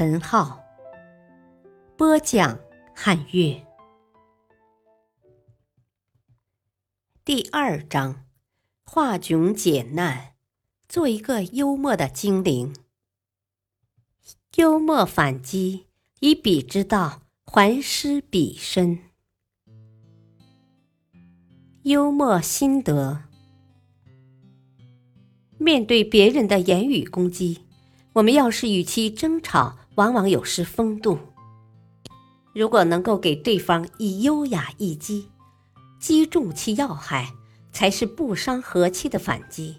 陈浩，播讲汉乐。第二章：化窘解难，做一个幽默的精灵。幽默反击，以彼之道还施彼身。幽默心得。面对别人的言语攻击，我们要是与其争吵，往往有失风度。如果能够给对方以优雅一击，击中其要害，才是不伤和气的反击。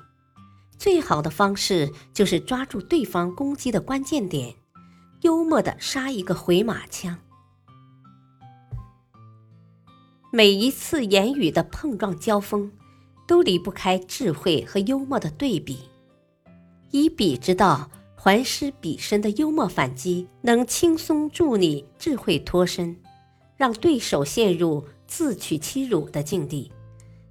最好的方式就是抓住对方攻击的关键点，幽默的杀一个回马枪。每一次言语的碰撞交锋。都离不开智慧和幽默的对比，以彼之道还施彼身的幽默反击，能轻松助你智慧脱身，让对手陷入自取其辱的境地，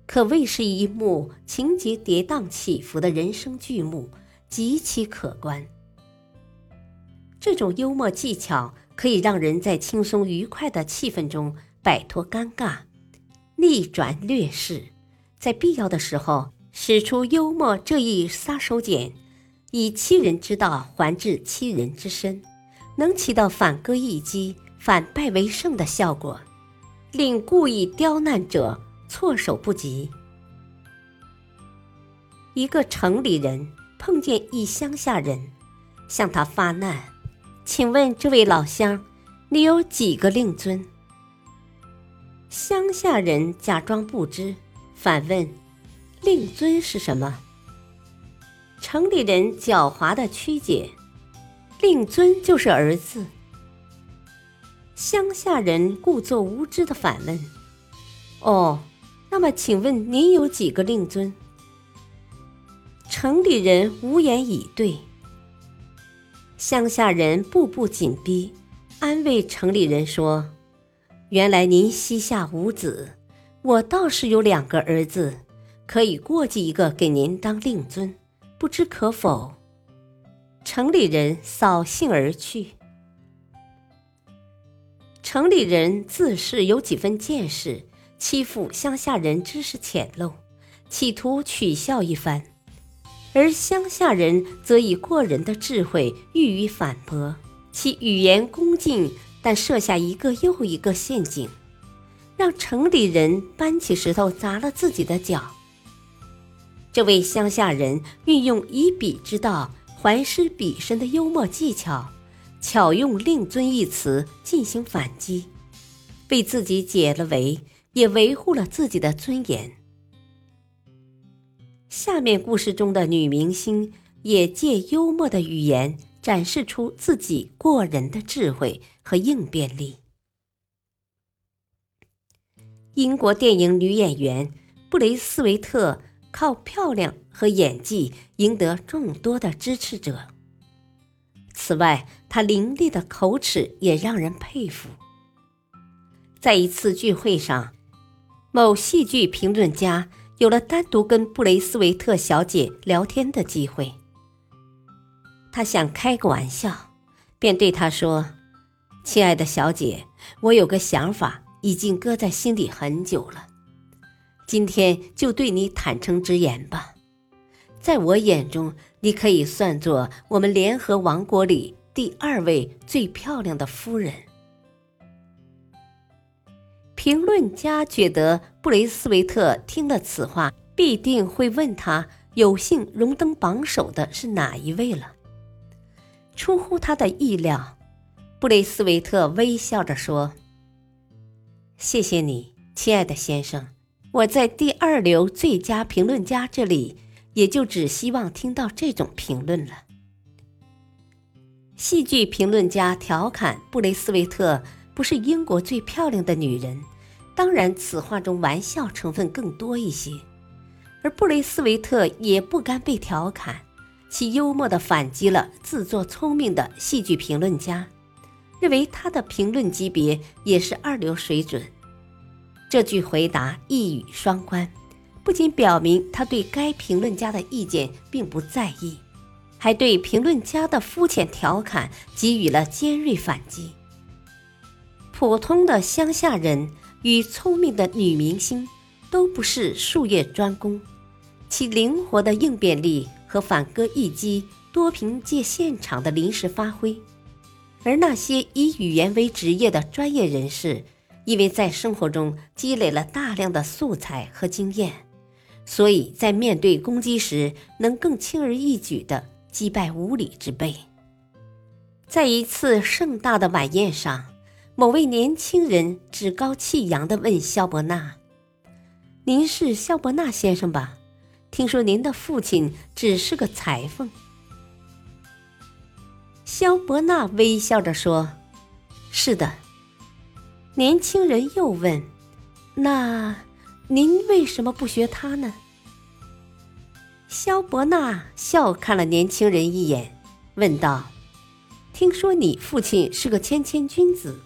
可谓是一幕情节跌宕起伏的人生剧目，极其可观。这种幽默技巧可以让人在轻松愉快的气氛中摆脱尴尬，逆转劣势。在必要的时候，使出幽默这一杀手锏，以欺人之道还治欺人之身，能起到反戈一击、反败为胜的效果，令故意刁难者措手不及。一个城里人碰见一乡下人，向他发难：“请问这位老乡，你有几个令尊？”乡下人假装不知。反问：“令尊是什么？”城里人狡猾的曲解：“令尊就是儿子。”乡下人故作无知的反问：“哦，那么请问您有几个令尊？”城里人无言以对。乡下人步步紧逼，安慰城里人说：“原来您膝下无子。”我倒是有两个儿子，可以过继一个给您当令尊，不知可否？城里人扫兴而去。城里人自是有几分见识，欺负乡下人知识浅陋，企图取笑一番；而乡下人则以过人的智慧予以反驳，其语言恭敬，但设下一个又一个陷阱。让城里人搬起石头砸了自己的脚。这位乡下人运用以彼之道还施彼身的幽默技巧，巧用“令尊”一词进行反击，为自己解了围，也维护了自己的尊严。下面故事中的女明星也借幽默的语言展示出自己过人的智慧和应变力。英国电影女演员布雷斯维特靠漂亮和演技赢得众多的支持者。此外，她伶俐的口齿也让人佩服。在一次聚会上，某戏剧评论家有了单独跟布雷斯维特小姐聊天的机会。他想开个玩笑，便对她说：“亲爱的小姐，我有个想法。”已经搁在心里很久了，今天就对你坦诚直言吧。在我眼中，你可以算作我们联合王国里第二位最漂亮的夫人。评论家觉得布雷斯维特听了此话，必定会问他有幸荣登榜首的是哪一位了。出乎他的意料，布雷斯维特微笑着说。谢谢你，亲爱的先生。我在第二流最佳评论家这里，也就只希望听到这种评论了。戏剧评论家调侃布雷斯维特不是英国最漂亮的女人，当然此话中玩笑成分更多一些。而布雷斯维特也不甘被调侃，其幽默地反击了自作聪明的戏剧评论家，认为他的评论级别也是二流水准。这句回答一语双关，不仅表明他对该评论家的意见并不在意。还对评论家的肤浅调侃给予了尖锐反击。普通的乡下人与聪明的女明星都不是术业专攻，其灵活的应变力和反戈一击多凭借现场的临时发挥；而那些以语言为职业的专业人士，因为在生活中积累了大量的素材和经验，所以在面对攻击时能更轻而易举的。击败无礼之辈。在一次盛大的晚宴上，某位年轻人趾高气扬地问肖伯纳：“您是肖伯纳先生吧？听说您的父亲只是个裁缝。”肖伯纳微笑着说：“是的。”年轻人又问：“那您为什么不学他呢？”肖伯纳笑看了年轻人一眼，问道：“听说你父亲是个谦谦君子？”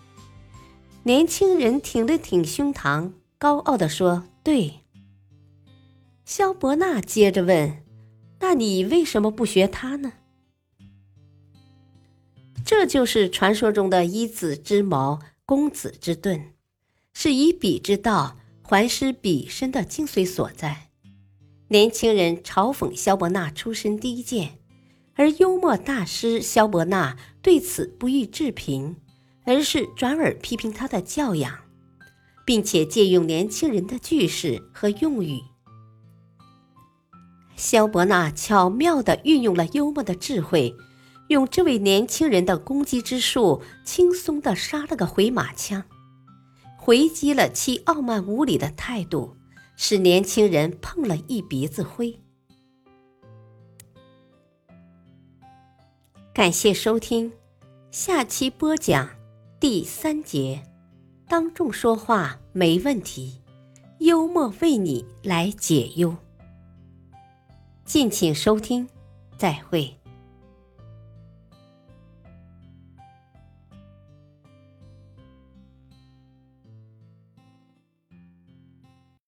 年轻人挺了挺胸膛，高傲地说：“对。”肖伯纳接着问：“那你为什么不学他呢？”这就是传说中的“一子之矛，公子之盾”，是以彼之道还施彼身的精髓所在。年轻人嘲讽萧伯纳出身低贱，而幽默大师萧伯纳对此不予置评，而是转而批评他的教养，并且借用年轻人的句式和用语。萧伯纳巧妙地运用了幽默的智慧，用这位年轻人的攻击之术，轻松地杀了个回马枪，回击了其傲慢无礼的态度。使年轻人碰了一鼻子灰。感谢收听，下期播讲第三节：当众说话没问题，幽默为你来解忧。敬请收听，再会。